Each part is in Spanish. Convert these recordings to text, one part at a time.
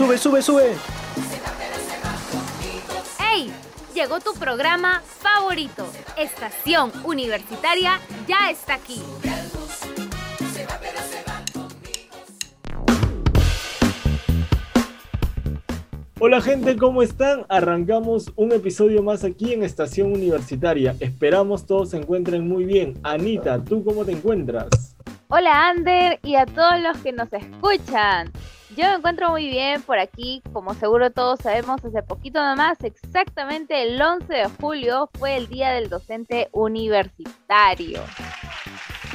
Sube, sube, sube. ¡Hey! Llegó tu programa favorito. Estación Universitaria ya está aquí. Hola gente, ¿cómo están? Arrancamos un episodio más aquí en Estación Universitaria. Esperamos todos se encuentren muy bien. Anita, ¿tú cómo te encuentras? Hola Ander y a todos los que nos escuchan. Yo me encuentro muy bien por aquí, como seguro todos sabemos, hace poquito nomás, exactamente el 11 de julio fue el Día del Docente Universitario.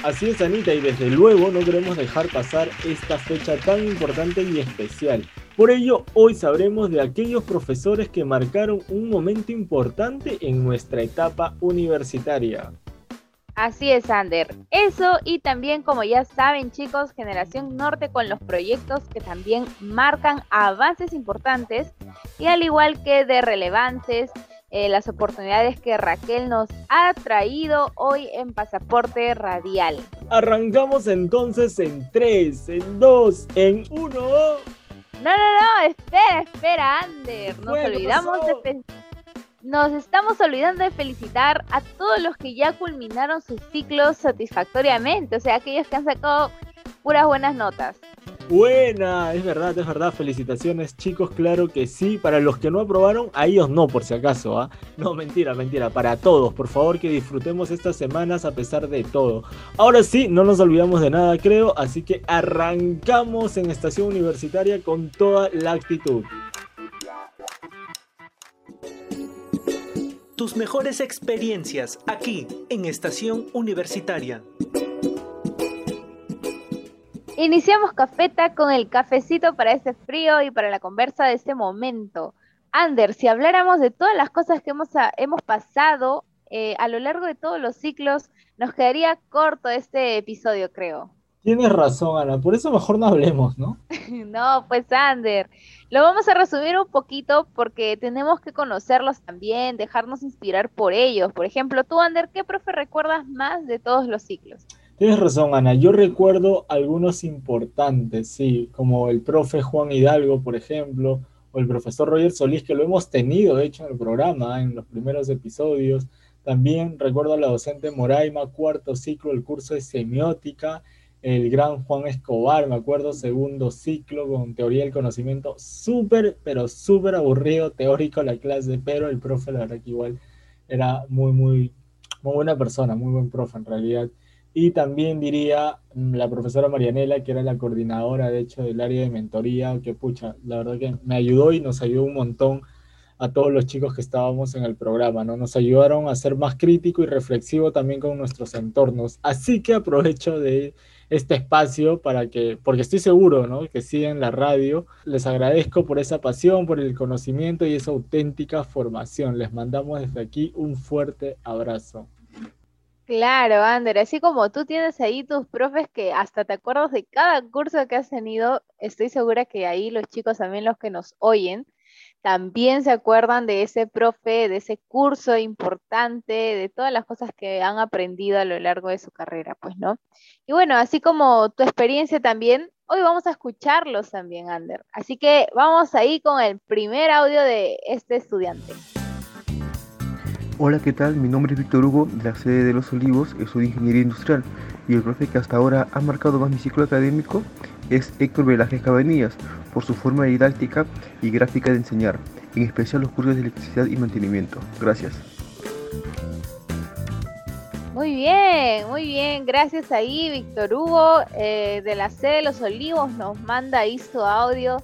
Así es, Anita, y desde luego no queremos dejar pasar esta fecha tan importante y especial. Por ello, hoy sabremos de aquellos profesores que marcaron un momento importante en nuestra etapa universitaria. Así es, Ander. Eso y también, como ya saben, chicos, Generación Norte con los proyectos que también marcan avances importantes y al igual que de relevantes, eh, las oportunidades que Raquel nos ha traído hoy en Pasaporte Radial. Arrancamos entonces en 3, en 2, en 1. No, no, no, espera, espera, Ander. Nos olvidamos de nos estamos olvidando de felicitar a todos los que ya culminaron sus ciclos satisfactoriamente, o sea, aquellos que han sacado puras buenas notas. Buena, es verdad, es verdad. Felicitaciones, chicos, claro que sí. Para los que no aprobaron, a ellos no, por si acaso, ¿ah? No, mentira, mentira. Para todos, por favor, que disfrutemos estas semanas a pesar de todo. Ahora sí, no nos olvidamos de nada, creo. Así que arrancamos en Estación Universitaria con toda la actitud. Tus mejores experiencias aquí en Estación Universitaria. Iniciamos cafeta con el cafecito para este frío y para la conversa de este momento. Ander, si habláramos de todas las cosas que hemos, hemos pasado eh, a lo largo de todos los ciclos, nos quedaría corto este episodio, creo. Tienes razón, Ana, por eso mejor no hablemos, ¿no? no, pues Ander, lo vamos a resumir un poquito porque tenemos que conocerlos también, dejarnos inspirar por ellos. Por ejemplo, tú, Ander, ¿qué profe recuerdas más de todos los ciclos? Tienes razón, Ana. Yo recuerdo algunos importantes, sí, como el profe Juan Hidalgo, por ejemplo, o el profesor Roger Solís, que lo hemos tenido, de hecho, en el programa, en los primeros episodios. También recuerdo a la docente Moraima, cuarto ciclo, el curso de semiótica, el gran Juan Escobar, me acuerdo, segundo ciclo con teoría del conocimiento, súper, pero súper aburrido, teórico la clase, pero el profe, la verdad que igual era muy, muy, muy buena persona, muy buen profe en realidad. Y también diría mm, la profesora Marianela, que era la coordinadora, de hecho, del área de mentoría, que pucha, la verdad que me ayudó y nos ayudó un montón a todos los chicos que estábamos en el programa, ¿no? Nos ayudaron a ser más crítico y reflexivo también con nuestros entornos. Así que aprovecho de este espacio para que, porque estoy seguro, ¿no? Que siguen la radio. Les agradezco por esa pasión, por el conocimiento y esa auténtica formación. Les mandamos desde aquí un fuerte abrazo. Claro, Ander, así como tú tienes ahí tus profes que hasta te acuerdas de cada curso que has tenido, estoy segura que ahí los chicos también los que nos oyen también se acuerdan de ese profe, de ese curso importante, de todas las cosas que han aprendido a lo largo de su carrera, pues, ¿no? Y bueno, así como tu experiencia también, hoy vamos a escucharlos también, Ander. Así que vamos ahí con el primer audio de este estudiante. Hola, ¿qué tal? Mi nombre es Víctor Hugo, de la sede de Los Olivos, estudio Ingeniería Industrial, y el profe que hasta ahora ha marcado más mi ciclo académico es Héctor Velázquez Cabanillas, por su forma didáctica y gráfica de enseñar, en especial los cursos de electricidad y mantenimiento. Gracias. Muy bien, muy bien. Gracias ahí, Víctor Hugo, eh, de la sede de Los Olivos, nos manda ahí su audio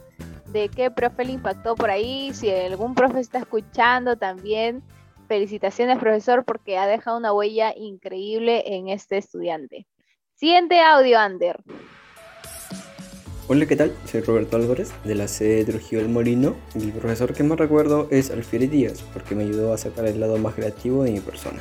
de qué profe le impactó por ahí. Si algún profe está escuchando también, felicitaciones, profesor, porque ha dejado una huella increíble en este estudiante. Siguiente audio, Ander. Hola, ¿qué tal? Soy Roberto Álvarez de la sede de Trujillo del Molino y el profesor que más recuerdo es Alfred Díaz porque me ayudó a sacar el lado más creativo de mi persona.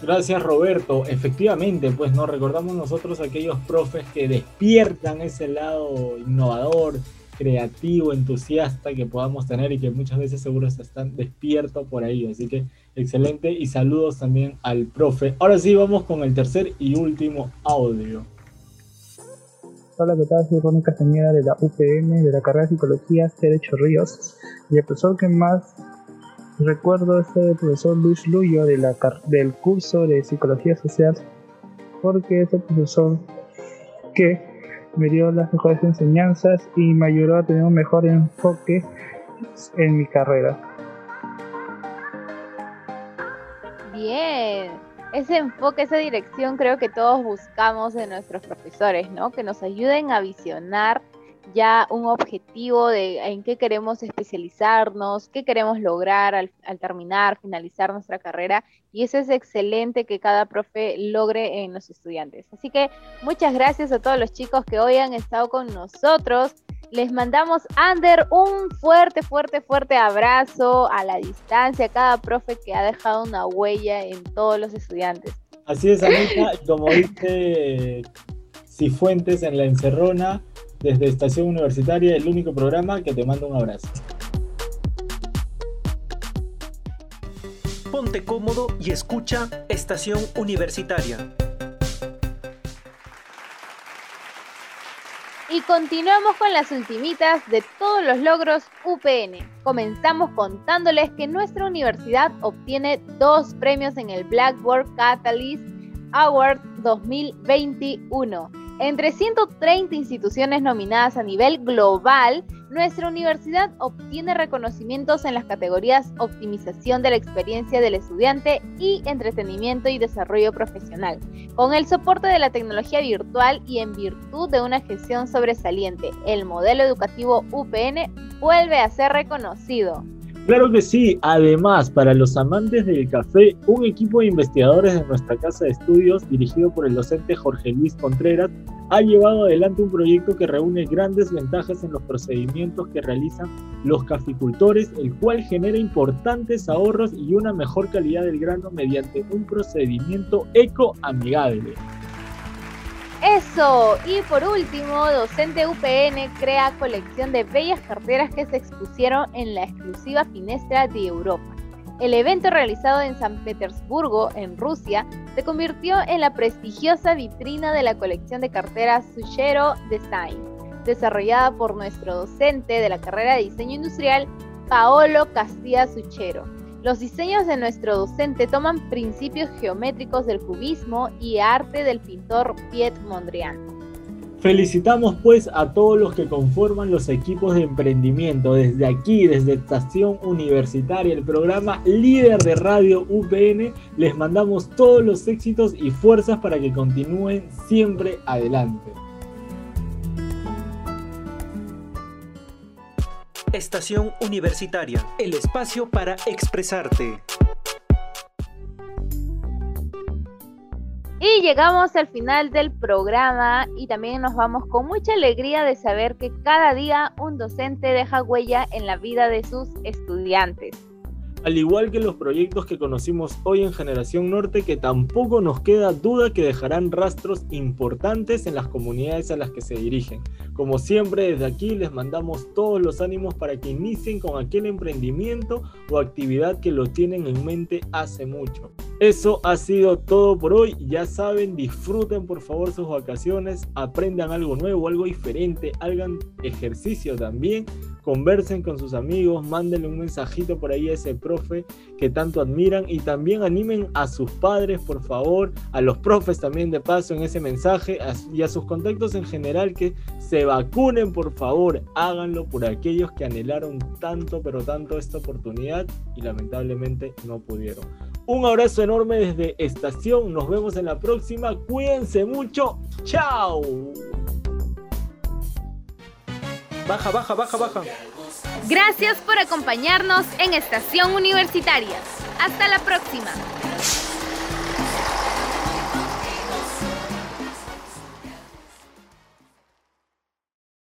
Gracias Roberto. Efectivamente, pues nos recordamos nosotros aquellos profes que despiertan ese lado innovador, creativo, entusiasta que podamos tener y que muchas veces seguro están despiertos por ahí. Así que excelente y saludos también al profe. Ahora sí, vamos con el tercer y último audio. Hola, ¿qué tal? Soy Castañeda de la UPM, de la carrera de Psicología C de Chorrillos. Y el profesor que más recuerdo es el profesor Luis Luyo de la, del curso de Psicología Social, porque es el profesor que me dio las mejores enseñanzas y me ayudó a tener un mejor enfoque en mi carrera. Bien, ese enfoque, esa dirección creo que todos buscamos en nuestros profesores, ¿no? Que nos ayuden a visionar ya un objetivo de en qué queremos especializarnos, qué queremos lograr al, terminar, finalizar nuestra carrera. Y eso es excelente que cada profe logre en los estudiantes. Así que muchas gracias a todos los chicos que hoy han estado con nosotros. Les mandamos, Ander, un fuerte, fuerte, fuerte abrazo a la distancia, a cada profe que ha dejado una huella en todos los estudiantes. Así es, Anita, como dice Cifuentes en la encerrona, desde Estación Universitaria, el único programa que te manda un abrazo. Ponte cómodo y escucha Estación Universitaria. Y continuamos con las ultimitas de todos los logros UPN. Comenzamos contándoles que nuestra universidad obtiene dos premios en el Blackboard Catalyst Award 2021 entre 130 instituciones nominadas a nivel global, nuestra universidad obtiene reconocimientos en las categorías optimización de la experiencia del estudiante y entretenimiento y desarrollo profesional, con el soporte de la tecnología virtual y en virtud de una gestión sobresaliente. El modelo educativo UPN vuelve a ser reconocido. Claro que sí. Además, para los amantes del café, un equipo de investigadores de nuestra casa de estudios, dirigido por el docente Jorge Luis Contreras, ha llevado adelante un proyecto que reúne grandes ventajas en los procedimientos que realizan los caficultores, el cual genera importantes ahorros y una mejor calidad del grano mediante un procedimiento ecoamigable. Eso, y por último, Docente UPN crea colección de bellas carteras que se expusieron en la exclusiva Finestra de Europa. El evento realizado en San Petersburgo, en Rusia, se convirtió en la prestigiosa vitrina de la colección de carteras Suchero Design, desarrollada por nuestro docente de la carrera de diseño industrial, Paolo Castilla Suchero los diseños de nuestro docente toman principios geométricos del cubismo y arte del pintor Piet Mondrian. Felicitamos pues a todos los que conforman los equipos de emprendimiento desde aquí, desde Estación Universitaria, el programa líder de radio UPN. Les mandamos todos los éxitos y fuerzas para que continúen siempre adelante. Estación Universitaria, el espacio para expresarte. Llegamos al final del programa y también nos vamos con mucha alegría de saber que cada día un docente deja huella en la vida de sus estudiantes al igual que los proyectos que conocimos hoy en Generación Norte, que tampoco nos queda duda que dejarán rastros importantes en las comunidades a las que se dirigen. Como siempre, desde aquí les mandamos todos los ánimos para que inicien con aquel emprendimiento o actividad que lo tienen en mente hace mucho. Eso ha sido todo por hoy. Ya saben, disfruten por favor sus vacaciones, aprendan algo nuevo, algo diferente, hagan ejercicio también. Conversen con sus amigos, mándenle un mensajito por ahí a ese profe que tanto admiran. Y también animen a sus padres, por favor, a los profes también de paso en ese mensaje. Y a sus contactos en general que se vacunen, por favor, háganlo por aquellos que anhelaron tanto, pero tanto esta oportunidad y lamentablemente no pudieron. Un abrazo enorme desde Estación, nos vemos en la próxima, cuídense mucho, chao. Baja, baja, baja, baja. Gracias por acompañarnos en Estación Universitaria. Hasta la próxima.